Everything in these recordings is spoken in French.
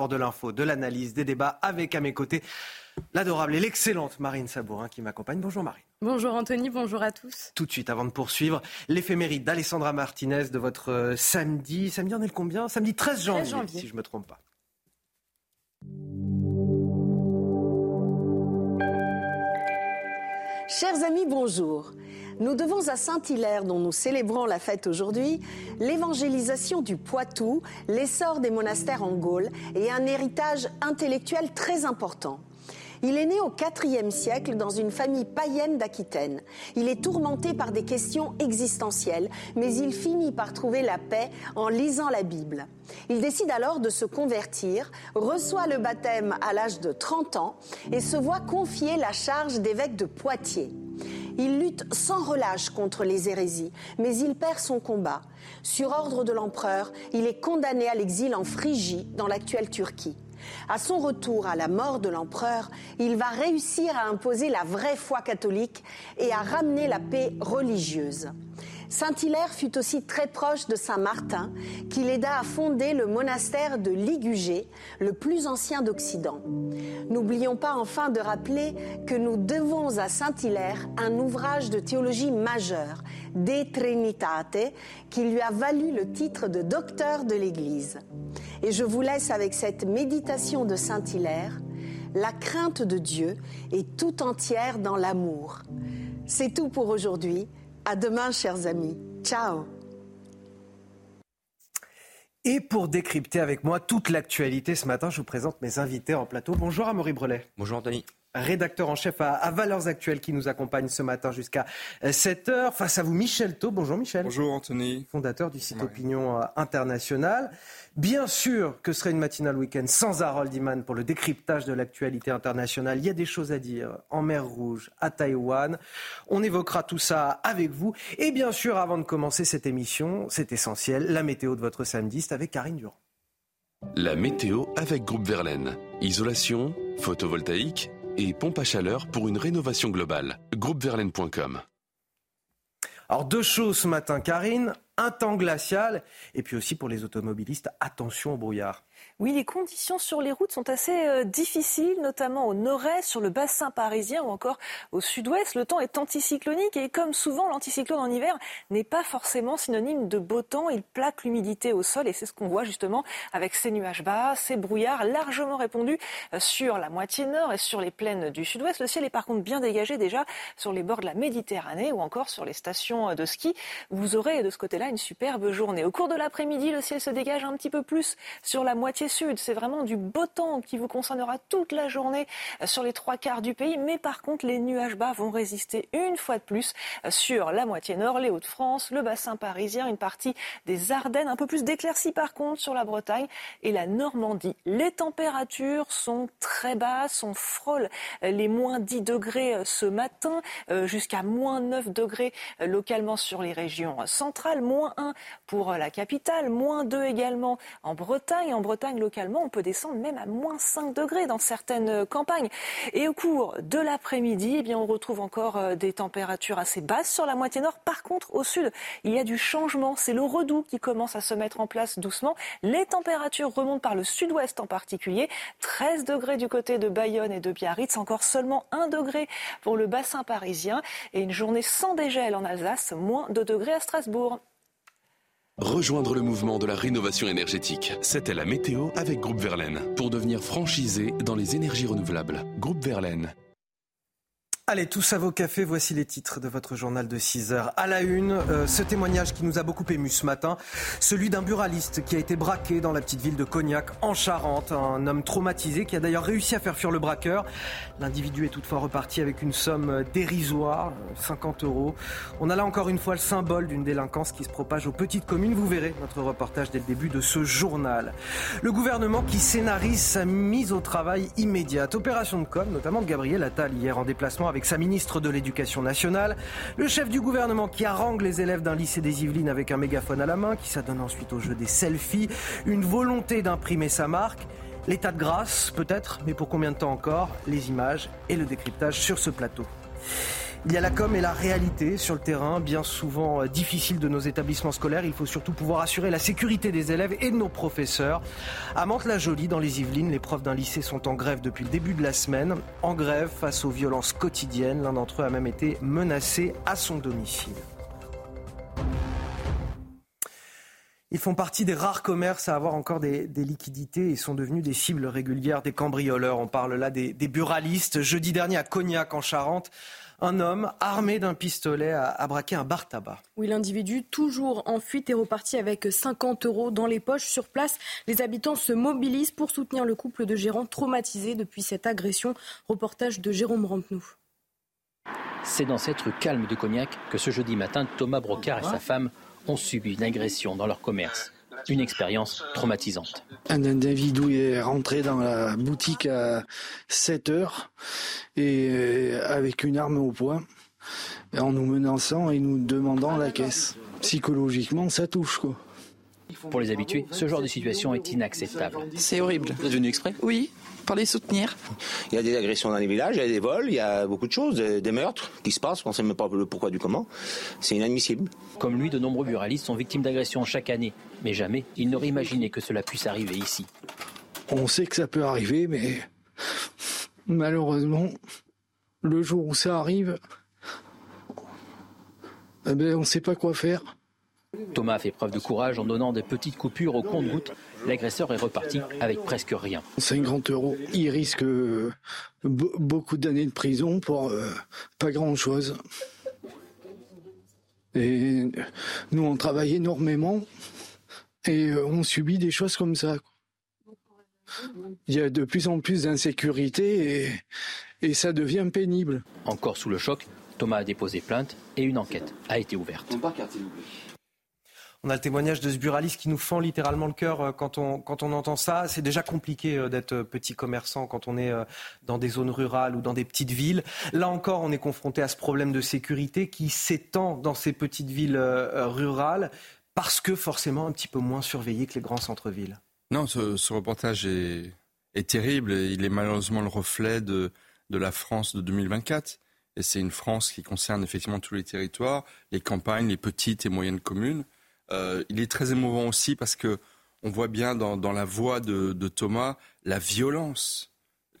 pour de l'info, de l'analyse, des débats avec à mes côtés l'adorable et l'excellente Marine Sabourin qui m'accompagne. Bonjour Marine. Bonjour Anthony, bonjour à tous. Tout de suite, avant de poursuivre, l'éphéméride d'Alessandra Martinez de votre euh, samedi. Samedi, on est le combien? Samedi 13 janvier, 13 janvier, si je ne me trompe pas. Chers amis, bonjour. Nous devons à Saint-Hilaire, dont nous célébrons la fête aujourd'hui, l'évangélisation du Poitou, l'essor des monastères en Gaule et un héritage intellectuel très important. Il est né au IVe siècle dans une famille païenne d'Aquitaine. Il est tourmenté par des questions existentielles, mais il finit par trouver la paix en lisant la Bible. Il décide alors de se convertir, reçoit le baptême à l'âge de 30 ans et se voit confier la charge d'évêque de Poitiers. Il lutte sans relâche contre les hérésies, mais il perd son combat. Sur ordre de l'empereur, il est condamné à l'exil en Phrygie, dans l'actuelle Turquie. À son retour à la mort de l'empereur, il va réussir à imposer la vraie foi catholique et à ramener la paix religieuse. Saint-Hilaire fut aussi très proche de Saint-Martin, qui l'aida à fonder le monastère de Ligugé, le plus ancien d'Occident. N'oublions pas enfin de rappeler que nous devons à Saint-Hilaire un ouvrage de théologie majeur, De Trinitate, qui lui a valu le titre de docteur de l'Église. Et je vous laisse avec cette méditation de Saint-Hilaire. La crainte de Dieu est tout entière dans l'amour. C'est tout pour aujourd'hui. À demain, chers amis. Ciao. Et pour décrypter avec moi toute l'actualité ce matin, je vous présente mes invités en plateau. Bonjour Amaury Brelet. Bonjour Anthony rédacteur en chef à, Valeurs Actuelles qui nous accompagne ce matin jusqu'à 7h. Euh, Face à vous, Michel Thau. Bonjour Michel. Bonjour Anthony. Fondateur du site Opinion euh, Internationale. Bien sûr que ce serait une matinale week-end sans Harold Iman pour le décryptage de l'actualité internationale. Il y a des choses à dire en mer Rouge, à Taïwan. On évoquera tout ça avec vous. Et bien sûr, avant de commencer cette émission, c'est essentiel, la météo de votre samedi, c'est avec Karine Durand. La météo avec Groupe Verlaine. Isolation, photovoltaïque et pompe à chaleur pour une rénovation globale. Groupeverlaine.com alors deux choses ce matin, Karine, un temps glacial et puis aussi pour les automobilistes, attention au brouillard. Oui, les conditions sur les routes sont assez euh, difficiles, notamment au nord-est, sur le bassin parisien ou encore au sud-ouest. Le temps est anticyclonique et comme souvent, l'anticyclone en hiver n'est pas forcément synonyme de beau temps. Il plaque l'humidité au sol et c'est ce qu'on voit justement avec ces nuages bas, ces brouillards largement répandus euh, sur la moitié nord et sur les plaines du sud-ouest. Le ciel est par contre bien dégagé déjà sur les bords de la Méditerranée ou encore sur les stations de ski. Vous aurez de ce côté-là une superbe journée. Au cours de l'après-midi, le ciel se dégage un petit peu plus sur la moitié sud. C'est vraiment du beau temps qui vous concernera toute la journée euh, sur les trois quarts du pays. Mais par contre, les nuages bas vont résister une fois de plus euh, sur la moitié nord, les Hauts-de-France, le bassin parisien, une partie des Ardennes, un peu plus d'éclaircies par contre sur la Bretagne et la Normandie. Les températures sont très basses, on frôle euh, les moins 10 degrés ce matin, jusqu'à moins 9 degrés localement sur les régions centrales, moins 1 pour la capitale, moins 2 également en Bretagne. En Bretagne, localement, on peut descendre même à moins 5 degrés dans certaines campagnes. Et au cours de l'après-midi, eh bien, on retrouve encore euh, des températures assez basses sur la moitié nord. Par contre, au sud, il y a du changement. C'est le redout qui commence à se mettre en place doucement. Les températures remontent par le sud-ouest en particulier. 13 degrés du côté de Bayonne et de Biarritz, encore seulement 1 degré pour le bassin parisien et une journée sans dégel en Alsace, moins 2 degrés à Strasbourg. Rejoindre le mouvement de la rénovation énergétique. C'était la météo avec Groupe Verlaine. Pour devenir franchisé dans les énergies renouvelables. Groupe Verlaine. Allez, tous à vos cafés, voici les titres de votre journal de 6 heures. À la une, euh, ce témoignage qui nous a beaucoup ému ce matin, celui d'un buraliste qui a été braqué dans la petite ville de Cognac, en Charente. Un homme traumatisé qui a d'ailleurs réussi à faire fuir le braqueur. L'individu est toutefois reparti avec une somme dérisoire, 50 euros. On a là encore une fois le symbole d'une délinquance qui se propage aux petites communes. Vous verrez notre reportage dès le début de ce journal. Le gouvernement qui scénarise sa mise au travail immédiate. Opération de com, notamment de Gabriel Attal hier en déplacement avec sa ministre de l'Éducation nationale, le chef du gouvernement qui harangue les élèves d'un lycée des Yvelines avec un mégaphone à la main, qui s'adonne ensuite au jeu des selfies, une volonté d'imprimer sa marque. L'état de grâce, peut-être, mais pour combien de temps encore Les images et le décryptage sur ce plateau. Il y a la com et la réalité sur le terrain, bien souvent euh, difficile de nos établissements scolaires. Il faut surtout pouvoir assurer la sécurité des élèves et de nos professeurs. À Mantes-la-Jolie, dans les Yvelines, les profs d'un lycée sont en grève depuis le début de la semaine. En grève face aux violences quotidiennes. L'un d'entre eux a même été menacé à son domicile. Ils font partie des rares commerces à avoir encore des, liquidités et sont devenus des cibles régulières des cambrioleurs. On parle là des, buralistes. Jeudi dernier à Cognac en Charente, un homme armé d'un pistolet a, braqué un bar tabac. Oui, l'individu, toujours en fuite, est reparti avec 50 euros dans les poches. Sur place, les habitants se mobilisent pour soutenir le couple de gérants traumatisés depuis cette agression. Reportage de Jérôme Rampenou. C'est dans cette rue calme de Cognac que ce jeudi matin, Thomas Brocard et sa femme ont subi une agression dans leur commerce. Une expérience traumatisante. Un individu est rentré dans la boutique à 7 heures et euh, avec une arme au poing en nous menaçant et nous demandant la caisse. Psychologiquement, ça touche quoi. Pour les habitués, ce genre de situation est inacceptable. C'est horrible. Vous êtes venu exprès? Oui, pour les soutenir. Il y a des agressions dans les villages, il y a des vols, il y a beaucoup de choses, des meurtres qui se passent, on ne sait même pas le pourquoi du comment. C'est inadmissible. Comme lui, de nombreux buralistes sont victimes d'agressions chaque année. Mais jamais ils n'auraient imaginé que cela puisse arriver ici. On sait que ça peut arriver, mais malheureusement, le jour où ça arrive, eh ben, on ne sait pas quoi faire. Thomas a fait preuve de courage en donnant des petites coupures au compte-gouttes. L'agresseur est reparti avec presque rien. 50 euros. Il risque euh, beaucoup d'années de prison pour euh, pas grand-chose. Et nous, on travaille énormément et euh, on subit des choses comme ça. Il y a de plus en plus d'insécurité et, et ça devient pénible. Encore sous le choc, Thomas a déposé plainte et une enquête a été ouverte. On a le témoignage de ce buraliste qui nous fend littéralement le cœur euh, quand on, entend ça. C'est déjà compliqué euh, d'être petit commerçant quand on est euh, dans des zones rurales ou dans des petites villes. Là encore, on est confronté à ce problème de sécurité qui s'étend dans ces petites villes rurales parce que forcément un petit peu moins surveillé que les grands centres-villes. Non, ce, reportage est, terrible et il est malheureusement le reflet de la France de 2024. Et c'est une France qui concerne effectivement tous les territoires, les campagnes, les petites et moyennes communes. Euh, il est très émouvant aussi parce que on voit bien dans, la voix de, Thomas la violence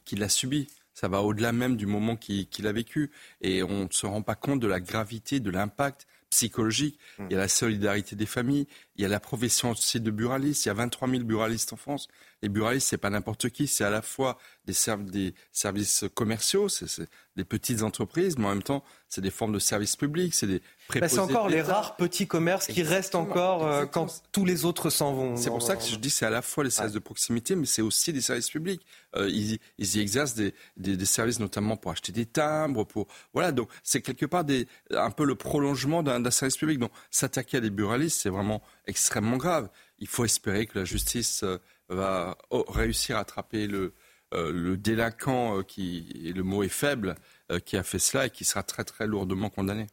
qu'il a subie. Ça va au-delà même du moment qu'il a vécu. Et on ne se rend pas compte de la gravité, de l'impact psychologique. Il y a la solidarité des familles. Il y a la profession aussi de buraliste. Il y a 23 000 buralistes en France. Les buralistes, c'est pas n'importe qui. C'est à la fois des, des services commerciaux, c'est des petites entreprises, mais en même temps, c'est des formes de services publics, c'est des bah, c'est encore les rares petits commerces qui restent encore euh, quand tous les autres s'en vont. C'est pour ça que je dis c'est à la fois les services de proximité, mais c'est aussi des services publics. Euh, ils, ils, y exercent des, des, des, services notamment pour acheter des timbres, pour voilà. Donc c'est quelque part des, un peu le prolongement d'un service public. Donc s'attaquer à des buralistes, c'est vraiment extrêmement grave. Il faut espérer que la justice euh, va oh, réussir à attraper le, le délinquant qui, le mot est faible, qui a fait cela et qui sera très très lourdement condamné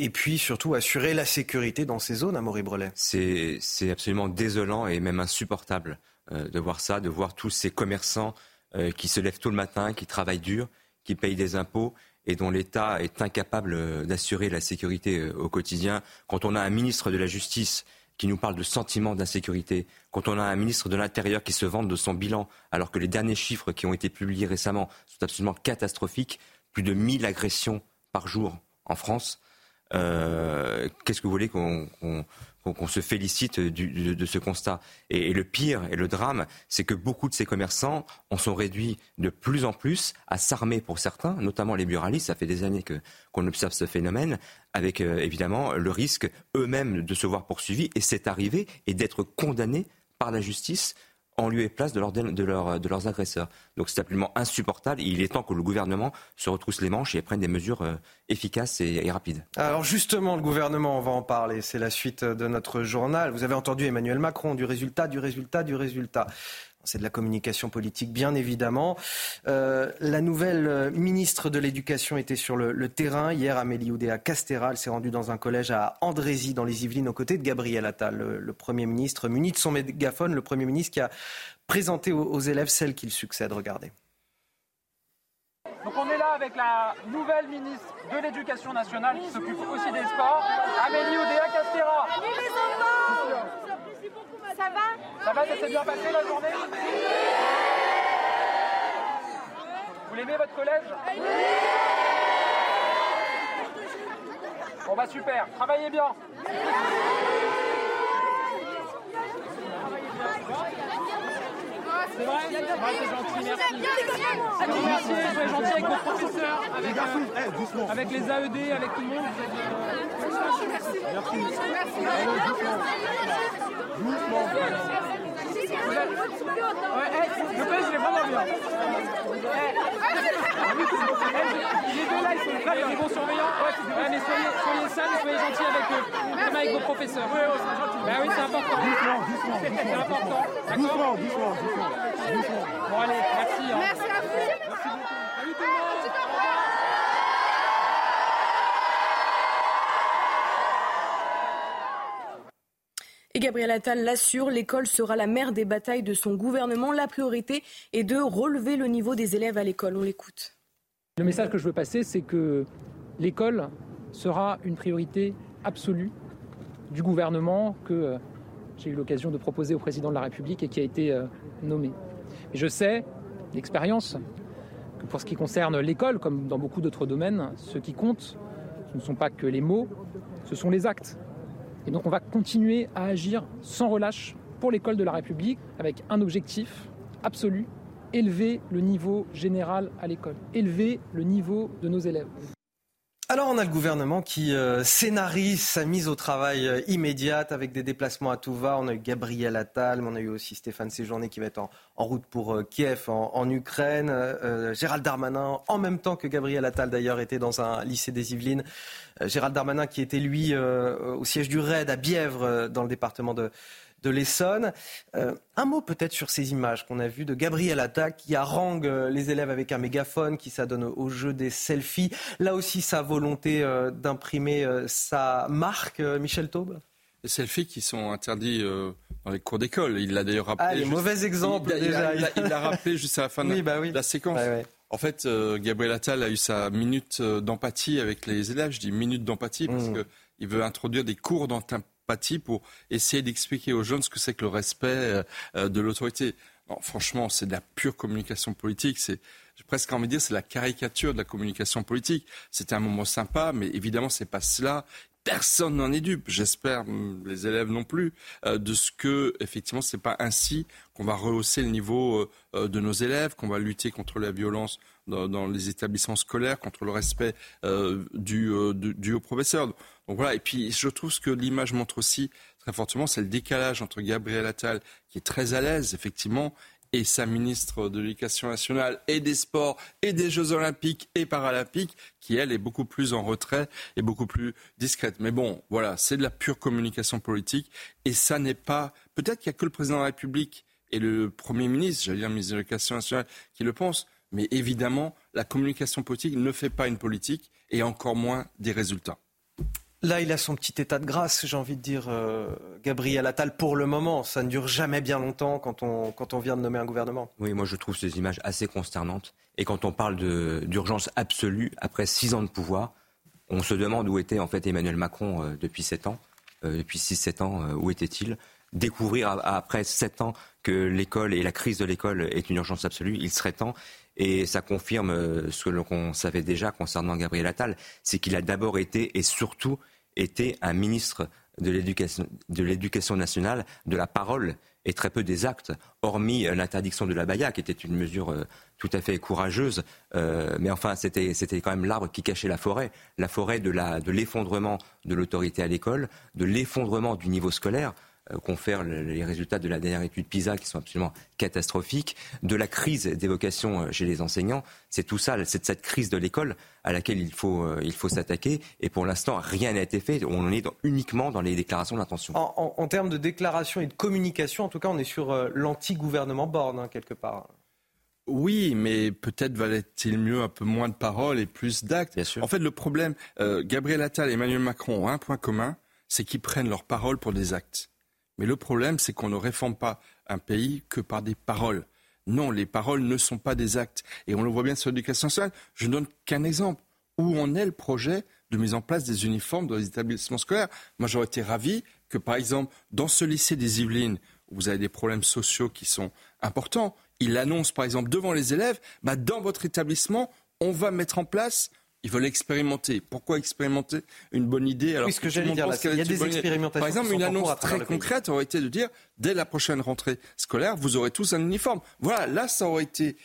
et puis surtout assurer la sécurité dans ces zones à Maurice-Brelet. C'est absolument désolant et même insupportable euh, de voir ça, de voir tous ces commerçants euh, qui se lèvent tôt le matin, qui travaillent dur, qui payent des impôts et dont l'État est incapable euh, d'assurer la sécurité au quotidien. Quand on a un ministre de la Justice qui nous parle de sentiment d'insécurité, quand on a un ministre de l'Intérieur qui se vante de son bilan, alors que les derniers chiffres qui ont été publiés récemment sont absolument catastrophiques, plus de 1000 agressions par jour en France, qu'est-ce que vous voulez qu'on se félicite de, ce constat? Et, le pire et le drame, c'est que beaucoup de ces commerçants en sont réduits de plus en plus à s'armer pour certains, notamment les buralistes. Ça fait des années qu'on observe ce phénomène, avec euh, évidemment le risque eux-mêmes de se voir poursuivis, et c'est arrivé, et d'être condamnés par la justice en lieu et place de, de, leurs agresseurs. Donc c'est absolument insupportable. il est temps que le gouvernement se retrousse les manches et prenne des mesures euh, efficaces et, rapides. Alors justement, le gouvernement, on va en parler. C'est la suite de notre journal. Vous avez entendu Emmanuel Macron, du résultat, du résultat, du résultat. C'est de la communication politique, bien évidemment. Euh, la nouvelle euh, ministre de l'Éducation était sur le, terrain. Hier, Amélie Oudéa Castéral s'est rendue dans un collège à Andrézy, dans les Yvelines, aux côtés de Gabriel Attal, le, Premier ministre. Muni de son mégaphone, le Premier ministre qui a présenté aux, élèves celle qu'il succède. Regardez. Donc on est là avec la nouvelle ministre de l'Éducation nationale qui s'occupe aussi des sports, Amélie Oudéa Castera. Ça va? Ça va, ça s'est bien passé la journée? Vous l'aimez votre collège? Bon bah super, travaillez bien. C'est vrai C'est gentil, merci. Merci, soyez gentils avec vos professeurs, avec, euh, avec les AED, avec tout le monde. Merci. Merci. Le est vraiment bien. Les deux là, ils sont très bien. Les bons surveillants. Ouais, mais soyez, soyez sages et soyez gentils avec eux. Même avec vos professeurs. Oui, oui, c'est gentil. Bah oui, c'est important. Doucement, doucement. C'est important. Doucement, doucement, doucement. Bon, allez, merci. Merci à vous. Merci. Salut tout le monde. Et Gabriel Attal l'assure, l'école sera la mère des batailles de son gouvernement. La priorité est de relever le niveau des élèves à l'école. On l'écoute. Le message que je veux passer, c'est que l'école sera une priorité absolue du gouvernement que euh, j'ai eu l'occasion de proposer au président de la République et qui a été euh, nommé. Et je sais, d'expérience, que pour ce qui concerne l'école, comme dans beaucoup d'autres domaines, ce qui compte, ce ne sont pas que les mots, ce sont les actes. Et donc on va continuer à agir sans relâche pour l'école de la République avec un objectif absolu, élever le niveau général à l'école, élever le niveau de nos élèves. Alors on a le gouvernement qui euh, scénarise sa mise au travail euh, immédiate avec des déplacements à tout va. On a eu Gabriel Attal, mais on a eu aussi Stéphane Séjourné qui va être en, route pour euh, Kiev, en, en Ukraine. Gérald Darmanin, en même temps que Gabriel Attal d'ailleurs, était dans un lycée des Yvelines. Gérald Darmanin qui était lui au siège du RAID à Bièvre, dans le département de, de l'Essonne. Euh, un mot peut-être sur ces images qu'on a vues de Gabriel Attal qui harangue euh, les élèves avec un mégaphone, qui s'adonne au jeu des selfies. Là aussi, sa volonté euh, d'imprimer euh, sa marque, Michel Taube? Les selfies qui sont interdits euh, dans les cours d'école. Il l'a d'ailleurs rappelé. Ah, les juste- mauvais exemples, Il, déjà. il- l'a rappelé juste à la fin de, Oui, bah oui. de la séquence. Ouais. En fait, euh, Gabriel Attal a eu sa minute d'empathie avec les élèves. Je dis minute d'empathie parce Mmh. que il veut introduire des cours pour essayer d'expliquer aux jeunes ce que c'est que le respect euh, euh, de l'autorité. Franchement, c'est de la pure communication politique. C'est, presque envie de dire, c'est la caricature de la communication politique. C'était un moment sympa, mais évidemment, c'est pas cela. Personne n'en est dupe. J'espère, hum, les élèves non plus, euh, de ce que, effectivement, c'est pas ainsi qu'on va rehausser le niveau euh, euh, de nos élèves, qu'on va lutter contre la violence dans, dans les établissements scolaires, contre le respect euh, dû, euh, du- dû aux professeurs. Donc voilà. Et puis, je trouve ce que l'image montre aussi très fortement, c'est le décalage entre Gabriel Attal, qui est très à l'aise, effectivement, et sa ministre de l'Éducation nationale et des Sports et des Jeux Olympiques et Paralympiques, qui elle est beaucoup plus en retrait et beaucoup plus discrète. Mais bon, voilà, c'est de la pure communication politique et ça n'est pas. Peut-être qu'il n'y a que le président de la République et le Premier ministre, j'allais dire ministre de l'Éducation nationale, qui le pensent. Mais évidemment, la communication politique ne fait pas une politique et encore moins des résultats. Là, il a son petit état de grâce, j'ai envie de dire, euh, Gabriel Attal, pour le moment. Ça ne dure jamais bien longtemps quand on, vient de nommer un gouvernement. Oui, moi je trouve ces images assez consternantes. Et quand on parle d'urgence absolue, après six ans de pouvoir, on se demande où était en fait Emmanuel Macron euh, depuis sept ans. Euh, depuis six, sept ans, où était-il? Découvrir après sept ans que l'école et la crise de l'école est une urgence absolue, il serait temps. Et ça confirme euh, ce que l'on savait déjà concernant Gabriel Attal, c'est qu'il a d'abord été et surtout été un ministre de l'éducation nationale, de la parole et très peu des actes, hormis euh, l'interdiction de la baya, qui était une mesure euh, tout à fait courageuse. Mais enfin, c'était quand même l'arbre qui cachait la forêt, la forêt de l'effondrement de l'autorité à l'école, de l'effondrement du niveau scolaire confère le- les résultats de la dernière étude PISA qui sont absolument catastrophiques, de la crise des vocations euh, chez les enseignants. C'est tout ça, c'est cette crise de l'école à laquelle il faut, euh, il faut s'attaquer. Et pour l'instant, rien n'a été fait. On en est dans- uniquement dans les déclarations d'intention. En, en- en termes de déclaration et de communication, en tout cas, on est sur euh, l'anti-gouvernement Borne, hein, quelque part. Oui, mais peut-être valait-il mieux un peu moins de paroles et plus d'actes. En fait, le problème, euh, Gabriel Attal et Emmanuel Macron ont un point commun, c'est qu'ils prennent leurs paroles pour des actes. Mais le problème, c'est qu'on ne réforme pas un pays que par des paroles. Non, les paroles ne sont pas des actes. Et on le voit bien sur l'éducation nationale. Je ne donne qu'un exemple. Où en est le projet de mise en place des uniformes dans les établissements scolaires? Moi, j'aurais été ravi que, par exemple, dans ce lycée des Yvelines, où vous avez des problèmes sociaux qui sont importants, il annonce, par exemple, devant les élèves, bah, dans votre établissement, on va mettre en place ils veulent expérimenter. Pourquoi expérimenter une bonne idée alors que j'allais dire, il y a des expérimentations. Par exemple, une annonce très concrète aurait été de dire dès la prochaine rentrée scolaire, vous aurez tous un uniforme. Voilà, là, ça aurait été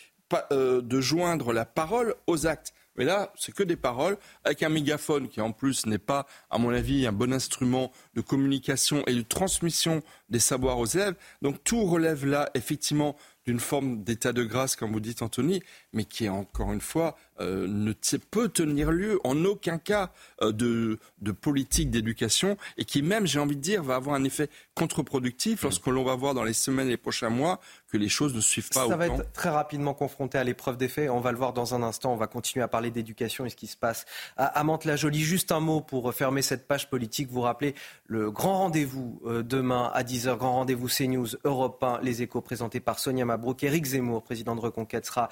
euh, de joindre la parole aux actes. Mais là, c'est que des paroles avec un mégaphone qui, en plus, n'est pas, à mon avis, un bon instrument de communication et de transmission des savoirs aux élèves. Donc tout relève là, effectivement, d'une forme d'état de grâce, comme vous dites, Anthony, mais qui, encore une fois, euh, ne peut tenir lieu en aucun cas euh, de, de, politique d'éducation et qui même, j'ai envie de dire, va avoir un effet contre-productif mm. lorsque l'on va voir dans les semaines et les prochains mois que les choses ne suivent pas. Ça va être très rapidement confronté à l'épreuve des faits. On va le voir dans un instant. On va continuer à parler d'éducation et ce qui se passe à, Mantes-la-Jolie. Juste un mot pour fermer cette page politique. Vous rappelez le grand rendez-vous euh, demain à 10h, grand rendez-vous CNews Europe 1, les échos présentés par Sonia Mabrouk. Éric Zemmour, président de Reconquête, sera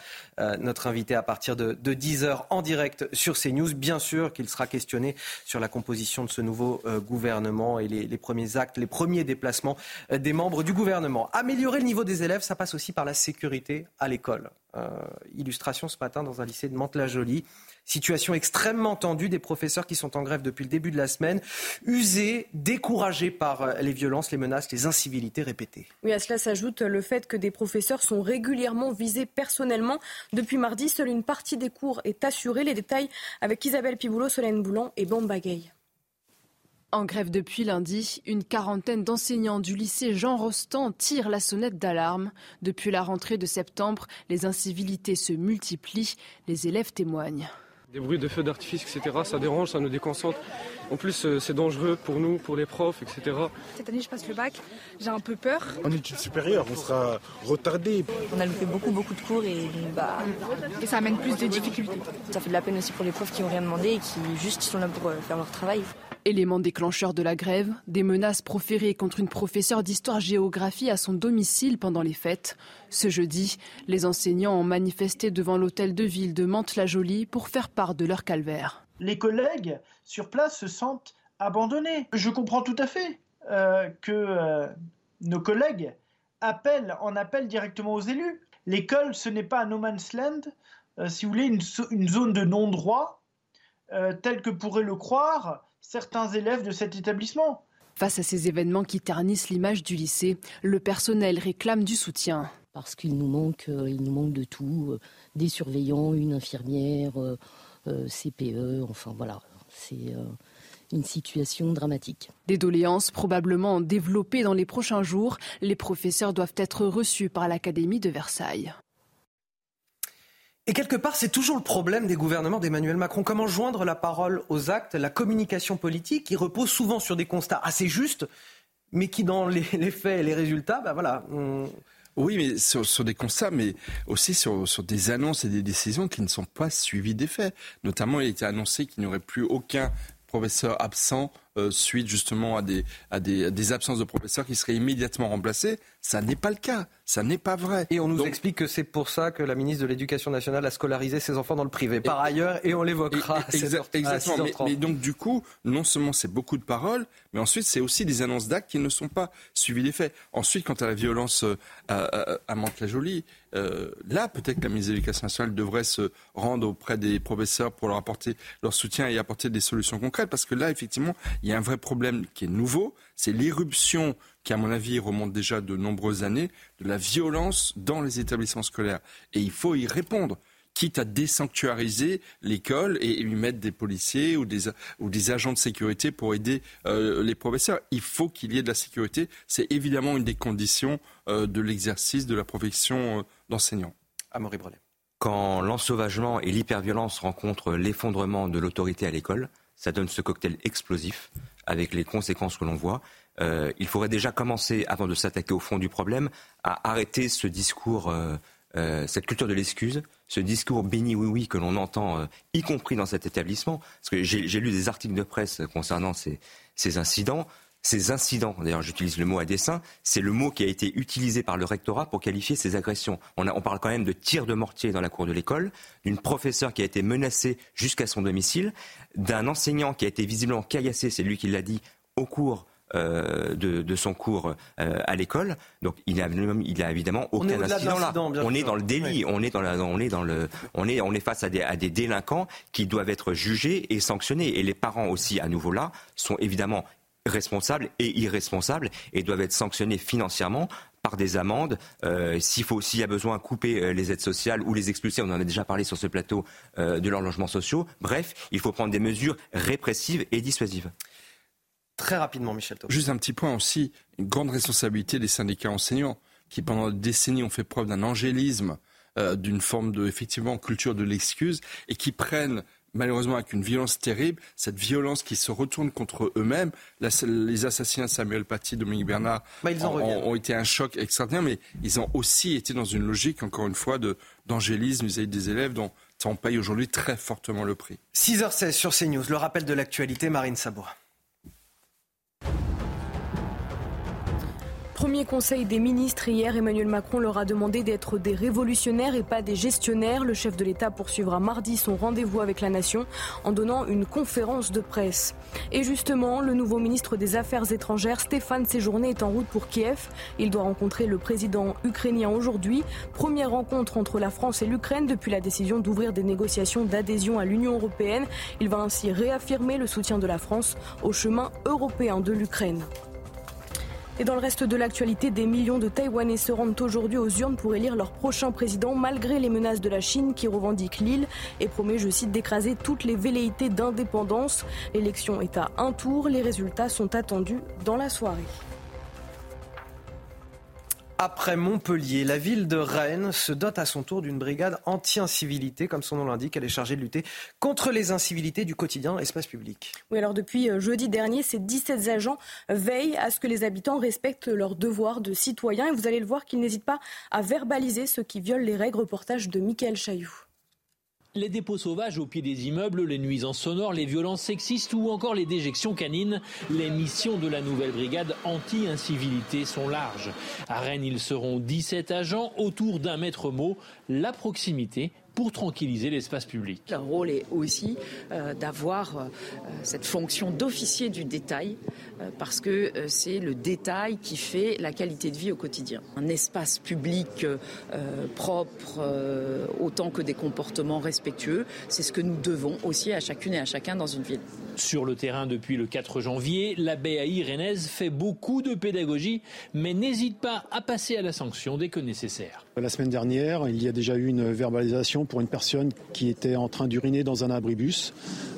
notre invité à partir de, de 10h en direct sur CNews. Bien sûr qu'il sera questionné sur la composition de ce nouveau euh, gouvernement et les, premiers actes, les premiers déplacements euh, des membres du gouvernement. Améliorer le niveau des élèves, ça passe aussi par la sécurité à l'école. Euh, illustration ce matin dans un lycée de Mantes-la-Jolie. Situation extrêmement tendue des professeurs qui sont en grève depuis le début de la semaine, usés, découragés par euh, les violences, les menaces, les incivilités répétées. Oui, à cela s'ajoute le fait que des professeurs sont régulièrement visés personnellement. Depuis mardi, seule une partie des cours est assurée. Les détails avec Isabelle Piboulot, Solène Boulan et Bamba En grève depuis lundi, une quarantaine d'enseignants du lycée Jean Rostand tirent la sonnette d'alarme. Depuis la rentrée de septembre, les incivilités se multiplient, les élèves témoignent. Des bruits de feux d'artifice, etc., ça dérange, ça nous déconcentre. En plus, euh, c'est dangereux pour nous, pour les profs, etc. Cette année, je passe le bac, j'ai un peu peur. En études supérieures, on sera retardé. On a loupé beaucoup, beaucoup de cours et, bah... et ça amène plus de difficultés. Ça fait de la peine aussi pour les profs qui n'ont rien demandé et qui juste sont là pour euh, faire leur travail. Élément déclencheur de la grève, des menaces proférées contre une professeure d'histoire-géographie à son domicile pendant les fêtes. Ce jeudi, les enseignants ont manifesté devant l'hôtel de ville de Mantes-la-Jolie pour faire part de leur calvaire. Les collègues sur place se sentent abandonnés. Je comprends tout à fait euh, que euh, nos collègues appellent, en appellent directement aux élus. L'école, ce n'est pas un no man's land, euh, si vous voulez, une, une zone de non-droit, telle que pourrait le croire certains élèves de cet établissement. Face à ces événements qui ternissent l'image du lycée, le personnel réclame du soutien. Parce qu'il nous manque, euh, il nous manque de tout, euh, des surveillants, une infirmière, euh, CPE, enfin voilà, c'est une situation dramatique. Des doléances probablement développées dans les prochains jours, les professeurs doivent être reçus par l'Académie de Versailles. Et quelque part, c'est toujours le problème des gouvernements d'Emmanuel Macron. Comment joindre la parole aux actes, la communication politique, qui repose souvent sur des constats assez justes, mais qui, dans les, faits et les résultats, ben voilà. Oui, mais sur, des constats, mais aussi sur, sur, des annonces et des décisions qui ne sont pas suivies des faits. Notamment, il a été annoncé qu'il n'y aurait plus aucun professeur absent euh, suite justement à des, à, des, des, absences de professeurs qui seraient immédiatement remplacés. Ça n'est pas le cas. Ça n'est pas vrai. Et on nous explique que c'est pour ça que la ministre de l'Éducation nationale a scolarisé ses enfants dans le privé. Par ailleurs, et on l'évoquera. Exactement. Mais, donc du coup, non seulement c'est beaucoup de paroles, mais ensuite c'est aussi des annonces d'actes qui ne sont pas suivies des faits. Ensuite, quant à la violence euh, à, à, Mantes-la-Jolie, euh, là peut-être que la ministre de l'Éducation nationale devrait se rendre auprès des professeurs pour leur apporter leur soutien et apporter des solutions concrètes, parce que là effectivement, il y a un vrai problème qui est nouveau, c'est l'éruption qui, à mon avis, remonte déjà de nombreuses années, de la violence dans les établissements scolaires. Et il faut y répondre quitte à désanctuariser l'école et lui mettre des policiers ou des, ou des agents de sécurité pour aider euh, les professeurs. Il faut qu'il y ait de la sécurité. C'est évidemment une des conditions euh, de l'exercice de la profession euh, d'enseignant. Amaury Brelet. Quand l'ensauvagement et l'hyperviolence rencontrent l'effondrement de l'autorité à l'école, ça donne ce cocktail explosif avec les conséquences que l'on voit. Euh, il faudrait déjà commencer, avant de s'attaquer au fond du problème, à arrêter ce discours, euh, euh, cette culture de l'excuse, ce discours béni oui oui que l'on entend, y compris dans cet établissement. Parce que j'ai lu des articles de presse concernant ces, ces incidents. Ces incidents, d'ailleurs j'utilise le mot à dessein, c'est le mot qui a été utilisé par le rectorat pour qualifier ces agressions. On, on parle quand même de tir de mortier dans la cour de l'école, d'une professeure qui a été menacée jusqu'à son domicile, d'un enseignant qui a été visiblement caillassé, c'est lui qui l'a dit, au cours euh, de, son cours euh, à l'école. Donc il a, il a évidemment aucun incident là. On est dans le délit, on est dans la, on est dans le, on est, on est face à des, à des délinquants qui doivent être jugés et sanctionnés. Et les parents aussi, à nouveau là, sont évidemment responsables et irresponsables et doivent être sanctionnés financièrement par des amendes. Euh, s'il faut, s'il y a besoin, couper euh, les aides sociales ou les expulser, on en a déjà parlé sur ce plateau euh, de leurs logements sociaux. Bref, il faut prendre des mesures répressives et dissuasives. Très rapidement, Michel Juste un petit point aussi, une grande responsabilité des syndicats enseignants qui pendant des décennies ont fait preuve d'un angélisme, d'une forme de effectivement culture de l'excuse et qui prennent malheureusement avec une violence terrible, cette violence qui se retourne contre eux-mêmes. Les assassinats de Samuel Paty, Dominique Bernard bah, ont, été un choc extraordinaire, mais ils ont aussi été dans une logique, encore une fois, d'angélisme vis-à-vis des élèves dont on paye aujourd'hui très fortement le prix. 6h16 sur CNews, le rappel de l'actualité, Marine Sabour. Premier conseil des ministres hier, Emmanuel Macron leur a demandé d'être des révolutionnaires et pas des gestionnaires. Le chef de l'État poursuivra mardi son rendez-vous avec la nation en donnant une conférence de presse. Et justement, le nouveau ministre des Affaires étrangères, Stéphane Séjourné, est en route pour Kiev. Il doit rencontrer le président ukrainien aujourd'hui. Première rencontre entre la France et l'Ukraine depuis la décision d'ouvrir des négociations d'adhésion à l'Union européenne. Il va ainsi réaffirmer le soutien de la France au chemin européen de l'Ukraine. Et dans le reste de l'actualité, des millions de Taïwanais se rendent aujourd'hui aux urnes pour élire leur prochain président, malgré les menaces de la Chine qui revendique l'île et promet, je cite, d'écraser toutes les velléités d'indépendance. L'élection est à un tour, les résultats sont attendus dans la soirée. Après Montpellier, la ville de Rennes se dote à son tour d'une brigade anti-incivilité. Comme son nom l'indique, elle est chargée de lutter contre les incivilités du quotidien espace public. Oui, alors depuis euh, jeudi dernier, ces 17 agents veillent à ce que les habitants respectent leurs devoirs de citoyens. Et vous allez le voir qu'ils n'hésitent pas à verbaliser ceux qui violent les règles. Reportage de Michael Chailloux. Les dépôts sauvages au pied des immeubles, les nuisances sonores, les violences sexistes ou encore les déjections canines, les missions de la nouvelle brigade anti-incivilité sont larges. À Rennes, ils seront 17 agents autour d'un maître mot, la proximité pour tranquilliser l'espace public. Le rôle est aussi euh, d'avoir euh, cette fonction d'officier du détail, euh, parce que c'est le détail qui fait la qualité de vie au quotidien. Un espace public propre, autant que des comportements respectueux, c'est ce que nous devons aussi à chacune et à chacun dans une ville. Sur le terrain depuis le 4 janvier, la BAI rennaise fait beaucoup de pédagogie, mais n'hésite pas à passer à la sanction dès que nécessaire. La semaine dernière, il y a déjà eu une verbalisation pour une personne qui était en train d'uriner dans un abribus.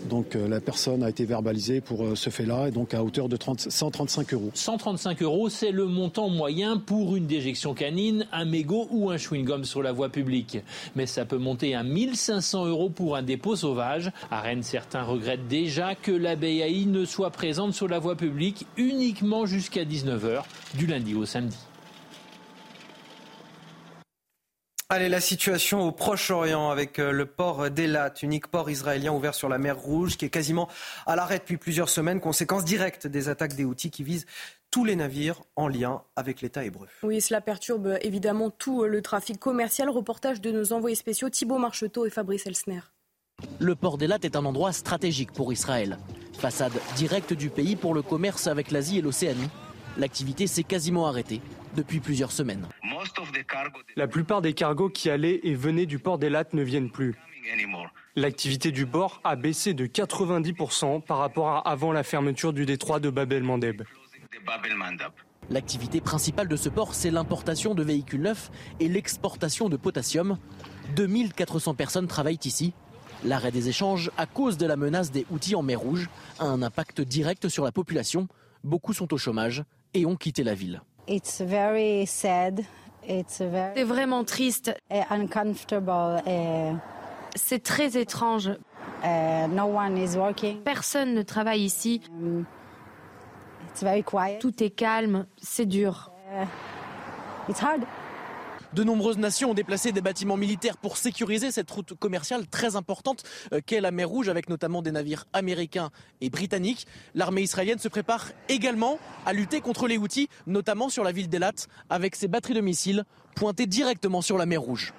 Donc euh, la personne a été verbalisée pour euh, ce fait-là, et donc à hauteur de 135 euros. 135 euros, c'est le montant moyen pour une déjection canine, un mégot ou un chewing-gum sur la voie publique. Mais ça peut monter à 1500 euros pour un dépôt sauvage. À Rennes, certains regrettent déjà que la BAI ne soit présente sur la voie publique uniquement jusqu'à 19h, du lundi au samedi. Allez, la situation au Proche-Orient avec euh, le port d'Elat, unique port israélien ouvert sur la mer Rouge, qui est quasiment à l'arrêt depuis plusieurs semaines, conséquence directe des attaques des Houthis qui visent tous les navires en lien avec l'État hébreu. Oui, cela perturbe évidemment tout le trafic commercial. Reportage de nos envoyés spéciaux Thibault Marcheteau et Fabrice Elsner. Le port d'Elat est un endroit stratégique pour Israël. Façade directe du pays pour le commerce avec l'Asie et l'Océanie. L'activité s'est quasiment arrêtée depuis plusieurs semaines. La plupart des cargos qui allaient et venaient du port d'Elat ne viennent plus. L'activité du port a baissé de 90% par rapport à avant la fermeture du détroit de Bab el-Mandeb. L'activité principale de ce port, c'est l'importation de véhicules neufs et l'exportation de potassium. 2400 personnes travaillent ici. L'arrêt des échanges, à cause de la menace des outils en mer Rouge, a un impact direct sur la population. Beaucoup sont au chômage et ont quitté la ville. C'est vraiment triste. C'est très étrange. Uh, Personne ne travaille ici. Um, Tout est calme, c'est dur. Uh, De nombreuses nations ont déplacé des bâtiments militaires pour sécuriser cette route commerciale très importante euh, qu'est la mer Rouge, avec notamment des navires américains et britanniques. L'armée israélienne se prépare également à lutter contre les outils, notamment sur la ville d'Elat, avec ses batteries de missiles pointées directement sur la mer Rouge.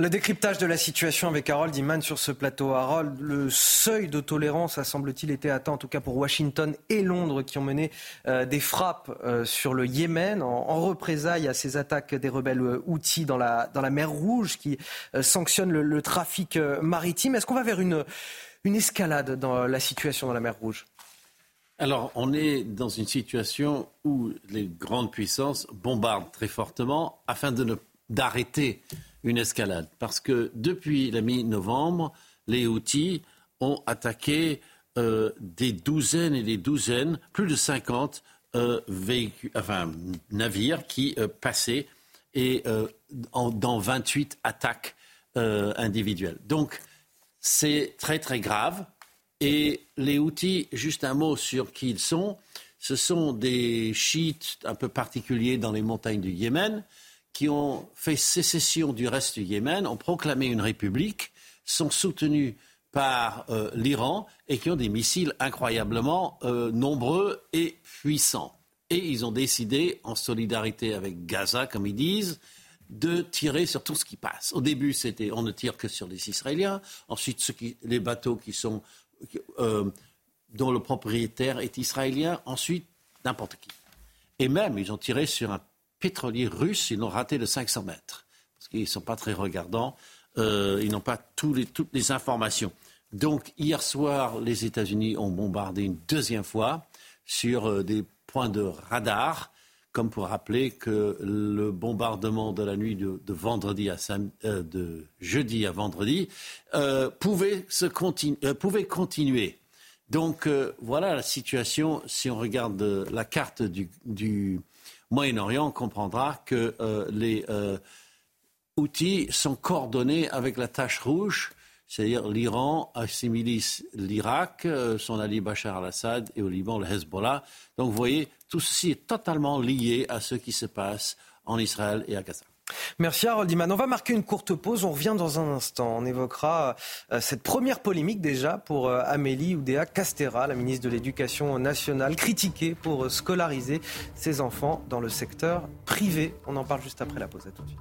Le décryptage de la situation avec Harold Iman sur ce plateau. Harold, le seuil de tolérance a semble-t-il été atteint, en tout cas pour Washington et Londres, qui ont mené euh, des frappes euh, sur le Yémen en, représailles à ces attaques des rebelles outils dans la, dans la mer Rouge qui euh, sanctionnent le, trafic maritime. Est-ce qu'on va vers une, une escalade dans la situation dans la mer Rouge? Alors, on est dans une situation où les grandes puissances bombardent très fortement afin d'arrêter une escalade. Parce que depuis la mi-novembre, les Houthis ont attaqué euh, des douzaines et des douzaines, plus de 50 euh, navires qui euh, passaient et dans 28 attaques individuelles. Donc, c'est très très grave. Et les Houthis, juste un mot sur qui ils sont. Ce sont des chiites un peu particuliers dans les montagnes du Yémen qui ont fait sécession du reste du Yémen, ont proclamé une république, sont soutenus par euh, l'Iran et qui ont des missiles incroyablement euh, nombreux et puissants. Et ils ont décidé, en solidarité avec Gaza, comme ils disent, de tirer sur tout ce qui passe. Au début, c'était on ne tire que sur les Israéliens. Ensuite, les bateaux qui sont euh, dont le propriétaire est israélien. Ensuite, n'importe qui. Et même, ils ont tiré sur un pétroliers russes, ils l'ont raté de 500 mètres. Parce qu'ils ne sont pas très regardants. Euh, ils n'ont pas les, toutes les informations. Donc, hier soir, les États-Unis ont bombardé une deuxième fois sur euh, des points de radar, comme pour rappeler que le bombardement de la nuit de, vendredi à euh, de jeudi à vendredi pouvait, se continuer. Donc, voilà la situation. Si on regarde la carte du Moyen-Orient, comprendra que euh, les euh, outils sont coordonnés avec la tâche rouge, c'est-à-dire l'Iran assimile l'Irak, euh, son allié Bachar al-Assad et au Liban le Hezbollah. Donc vous voyez, tout ceci est totalement lié à ce qui se passe en Israël et à Gaza. Merci Harold. On va marquer une courte pause. On revient dans un instant. On évoquera euh, cette première polémique déjà pour euh, Amélie Oudéa Castera, la ministre de l'Éducation nationale, critiquée pour euh, scolariser ses enfants dans le secteur privé. On en parle juste après la pause. À tout de suite.